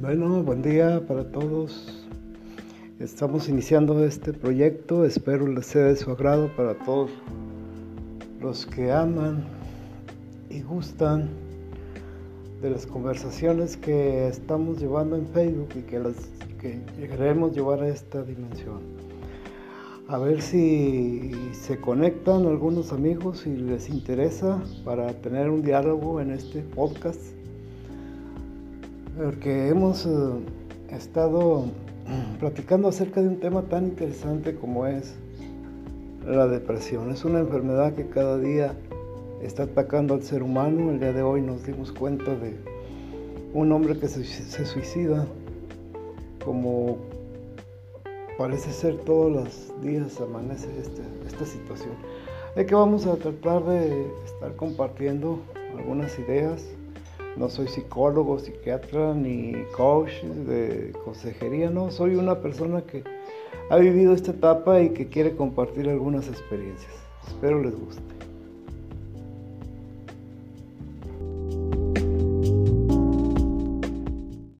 Bueno, buen día para todos. Estamos iniciando este proyecto, espero les sea de su agrado para todos los que aman y gustan de las conversaciones que estamos llevando en Facebook y que, las, que llegaremos a llevar a esta dimensión. A ver si se conectan algunos amigos y les interesa para tener un diálogo en este podcast porque hemos eh, estado platicando acerca de un tema tan interesante como es la depresión. Es una enfermedad que cada día está atacando al ser humano. El día de hoy nos dimos cuenta de un hombre que se, suicida, como parece ser todos los días amanece esta, esta situación. Es que vamos a tratar de estar compartiendo algunas ideas no soy psicólogo, psiquiatra ni coach de consejería, no, soy una persona que ha vivido esta etapa y que quiere compartir algunas experiencias. Espero les guste.